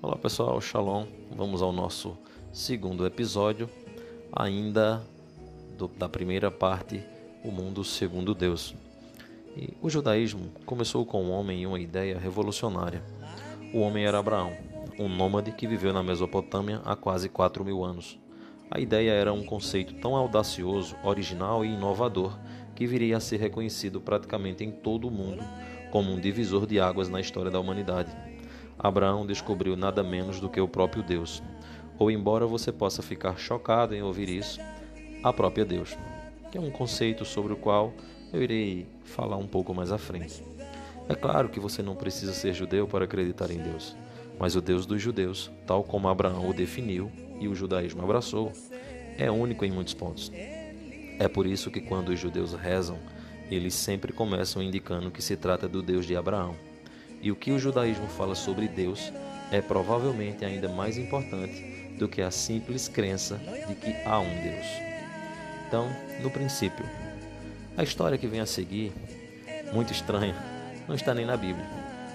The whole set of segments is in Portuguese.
Olá pessoal, Shalom. Vamos ao nosso segundo episódio, ainda do, da primeira parte, O Mundo Segundo Deus. E o judaísmo começou com um homem e uma ideia revolucionária. O homem era Abraão, um nômade que viveu na Mesopotâmia há quase 4 mil anos. A ideia era um conceito tão audacioso, original e inovador que viria a ser reconhecido praticamente em todo o mundo como um divisor de águas na história da humanidade. Abraão descobriu nada menos do que o próprio Deus. Ou, embora você possa ficar chocado em ouvir isso, a própria Deus, que é um conceito sobre o qual eu irei falar um pouco mais à frente. É claro que você não precisa ser judeu para acreditar em Deus, mas o Deus dos judeus, tal como Abraão o definiu e o judaísmo abraçou, é único em muitos pontos. É por isso que quando os judeus rezam, eles sempre começam indicando que se trata do Deus de Abraão e o que o judaísmo fala sobre Deus é provavelmente ainda mais importante do que a simples crença de que há um Deus. Então, no princípio, a história que vem a seguir, muito estranha, não está nem na Bíblia.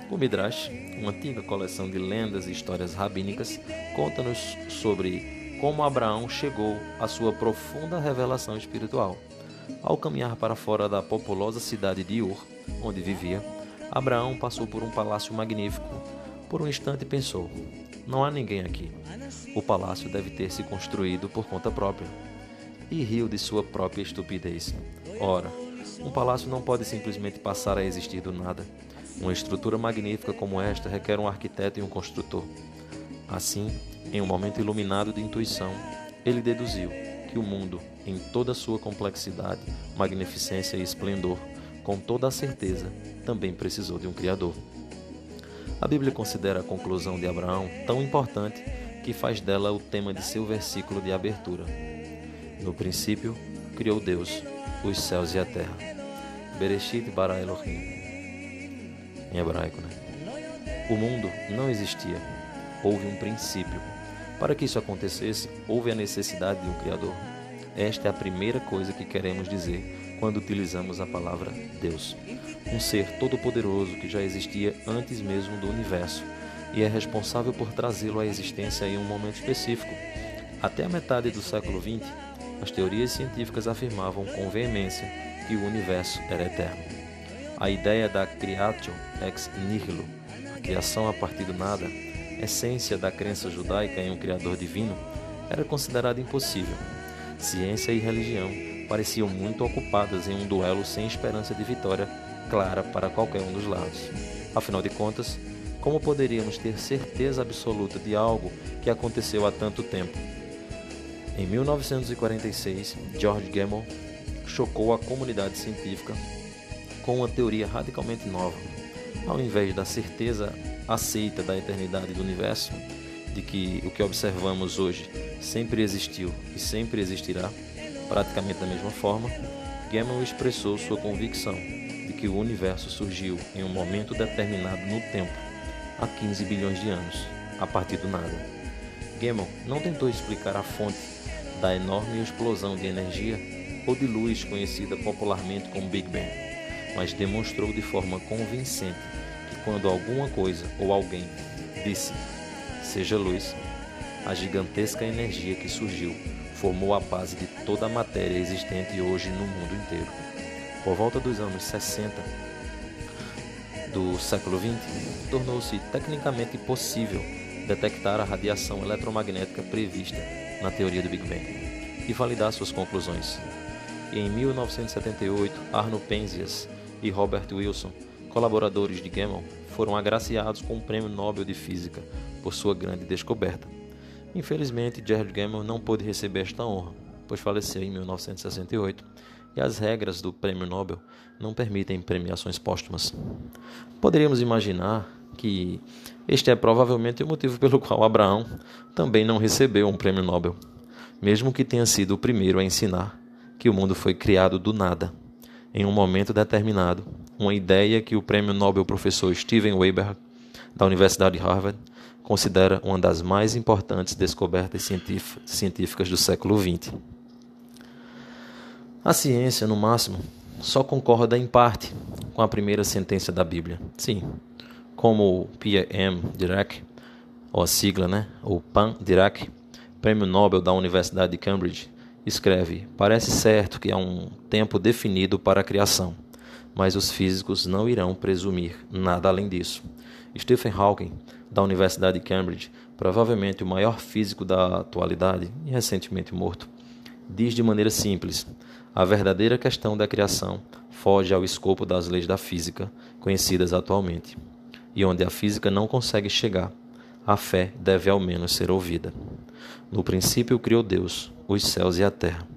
O Midrash, uma antiga coleção de lendas e histórias rabínicas, conta-nos sobre como Abraão chegou à sua profunda revelação espiritual. Ao caminhar para fora da populosa cidade de Ur, onde vivia, Abraão passou por um palácio magnífico. Por um instante pensou: não há ninguém aqui. O palácio deve ter se construído por conta própria. E riu de sua própria estupidez. Ora, um palácio não pode simplesmente passar a existir do nada. Uma estrutura magnífica como esta requer um arquiteto e um construtor. Assim, em um momento iluminado de intuição, ele deduziu que o mundo, em toda sua complexidade, magnificência e esplendor, com toda a certeza, também precisou de um Criador. A Bíblia considera a conclusão de Abraão tão importante que faz dela o tema de seu versículo de abertura. No princípio, criou Deus os céus e a terra. Bereshit bara Elohim. Em hebraico, né? O mundo não existia. Houve um princípio. Para que isso acontecesse, houve a necessidade de um Criador. Esta é a primeira coisa que queremos dizer quando utilizamos a palavra Deus. Um ser todo-poderoso que já existia antes mesmo do universo e é responsável por trazê-lo à existência em um momento específico. Até a metade do século XX, as teorias científicas afirmavam com veemência que o universo era eterno. A ideia da creatio ex nihilo, a criação a partir do nada, essência da crença judaica em um Criador divino, era considerada impossível. Ciência e religião pareciam muito ocupadas em um duelo sem esperança de vitória clara para qualquer um dos lados. Afinal de contas, como poderíamos ter certeza absoluta de algo que aconteceu há tanto tempo? Em 1946, George Gamow chocou a comunidade científica com uma teoria radicalmente nova. Ao invés da certeza aceita da eternidade do universo, de que o que observamos hoje sempre existiu e sempre existirá, praticamente da mesma forma, Gamow expressou sua convicção de que o universo surgiu em um momento determinado no tempo, há 15 bilhões de anos, a partir do nada. Gamow não tentou explicar a fonte da enorme explosão de energia ou de luz conhecida popularmente como Big Bang, mas demonstrou de forma convincente que quando alguma coisa ou alguém disse seja luz, a gigantesca energia que surgiu formou a base de toda a matéria existente hoje no mundo inteiro. Por volta dos anos 60 do século XX, tornou-se tecnicamente possível detectar a radiação eletromagnética prevista na teoria do Big Bang e validar suas conclusões. E em 1978, Arno Penzias e Robert Wilson, colaboradores de Gamow, foram agraciados com o Prêmio Nobel de Física por sua grande descoberta. Infelizmente, Jared Gamow não pôde receber esta honra, pois faleceu em 1968 e as regras do Prêmio Nobel não permitem premiações póstumas. Poderíamos imaginar que este é provavelmente o motivo pelo qual Abraão também não recebeu um prêmio Nobel, mesmo que tenha sido o primeiro a ensinar que o mundo foi criado do nada, em um momento determinado, uma ideia que o prêmio Nobel professor Steven Weber, da Universidade de Harvard, considera uma das mais importantes descobertas científicas do século XX. A ciência, no máximo, só concorda em parte com a primeira sentença da Bíblia. Sim, como Pierre M. Dirac ou a sigla, né? O Pan Dirac, Prêmio Nobel da Universidade de Cambridge, escreve: Parece certo que há um tempo definido para a criação, mas os físicos não irão presumir nada além disso. Stephen Hawking, da Universidade de Cambridge, provavelmente o maior físico da atualidade e recentemente morto, diz de maneira simples: a verdadeira questão da criação foge ao escopo das leis da física conhecidas atualmente, e onde a física não consegue chegar, a fé deve ao menos ser ouvida. No princípio criou Deus os céus e a terra.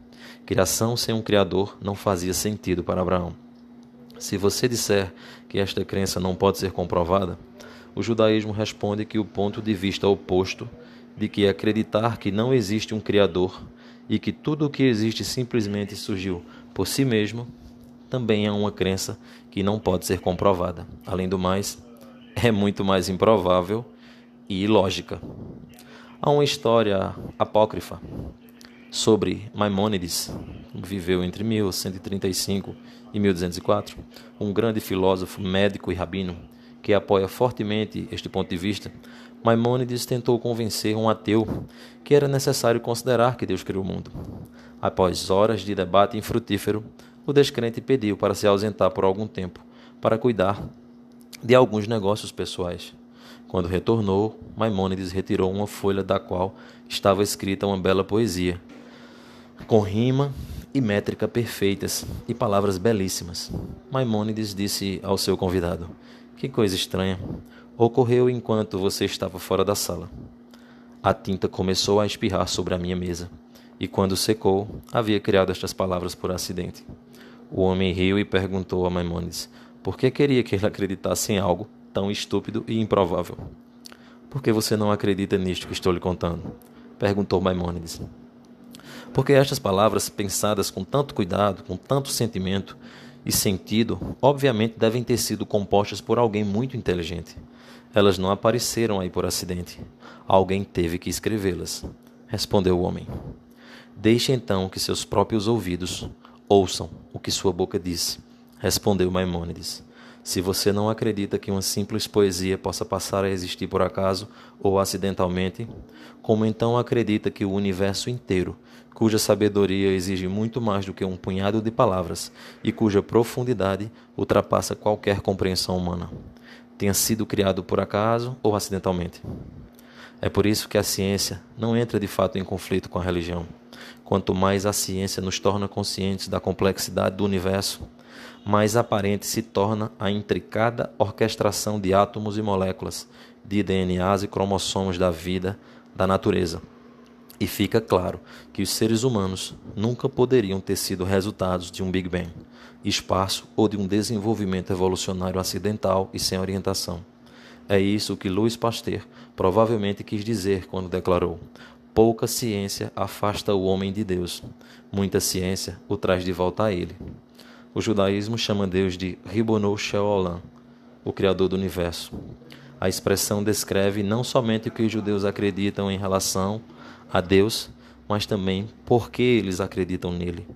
Criação sem um Criador não fazia sentido para Abraão. Se você disser que esta crença não pode ser comprovada, o judaísmo responde que o ponto de vista oposto de que acreditar que não existe um Criador e que tudo o que existe simplesmente surgiu por si mesmo, também é uma crença que não pode ser comprovada. Além do mais, é muito mais improvável e ilógica. Há uma história apócrifa sobre Maimônides, viveu entre 1135 e 1204, um grande filósofo, médico e rabino que apoia fortemente este ponto de vista, Maimônides tentou convencer um ateu que era necessário considerar que Deus criou o mundo. Após horas de debate infrutífero, o descrente pediu para se ausentar por algum tempo para cuidar de alguns negócios pessoais. Quando retornou, Maimônides retirou uma folha da qual estava escrita uma bela poesia, com rima e métrica perfeitas e palavras belíssimas. Maimônides disse ao seu convidado: Que coisa estranha! Ocorreu enquanto você estava fora da sala. A tinta começou a espirrar sobre a minha mesa, e quando secou, havia criado estas palavras por acidente. O homem riu e perguntou a Maimônides por que queria que ele acreditasse em algo tão estúpido e improvável. Por que você não acredita nisto que estou lhe contando? perguntou Maimônides. Porque estas palavras, pensadas com tanto cuidado, com tanto sentimento e sentido, obviamente devem ter sido compostas por alguém muito inteligente. Elas não apareceram aí por acidente. Alguém teve que escrevê-las. Respondeu o homem. Deixe então que seus próprios ouvidos ouçam o que sua boca disse. Respondeu Maimônides. Se você não acredita que uma simples poesia possa passar a existir por acaso ou acidentalmente, como então acredita que o universo inteiro, cuja sabedoria exige muito mais do que um punhado de palavras e cuja profundidade ultrapassa qualquer compreensão humana, tenha sido criado por acaso ou acidentalmente? É por isso que a ciência não entra de fato em conflito com a religião. Quanto mais a ciência nos torna conscientes da complexidade do universo, mais aparente se torna a intricada orquestração de átomos e moléculas, de DNAs e cromossomos da vida, da natureza. E fica claro que os seres humanos nunca poderiam ter sido resultados de um Big Bang, espaço ou de um desenvolvimento evolucionário acidental e sem orientação. É isso que Louis Pasteur provavelmente quis dizer quando declarou: pouca ciência afasta o homem de Deus, muita ciência o traz de volta a ele. O judaísmo chama Deus de Ribonou Shel Olam, o Criador do Universo. A expressão descreve não somente o que os judeus acreditam em relação a Deus, mas também por que eles acreditam nele.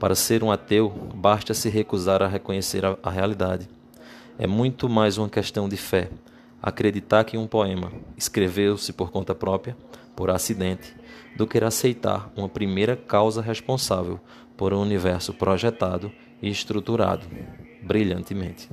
Para ser um ateu, basta se recusar a reconhecer a, a realidade. É muito mais uma questão de fé. Acreditar que um poema escreveu-se por conta própria, por acidente, do que aceitar uma primeira causa responsável por um universo projetado e estruturado brilhantemente.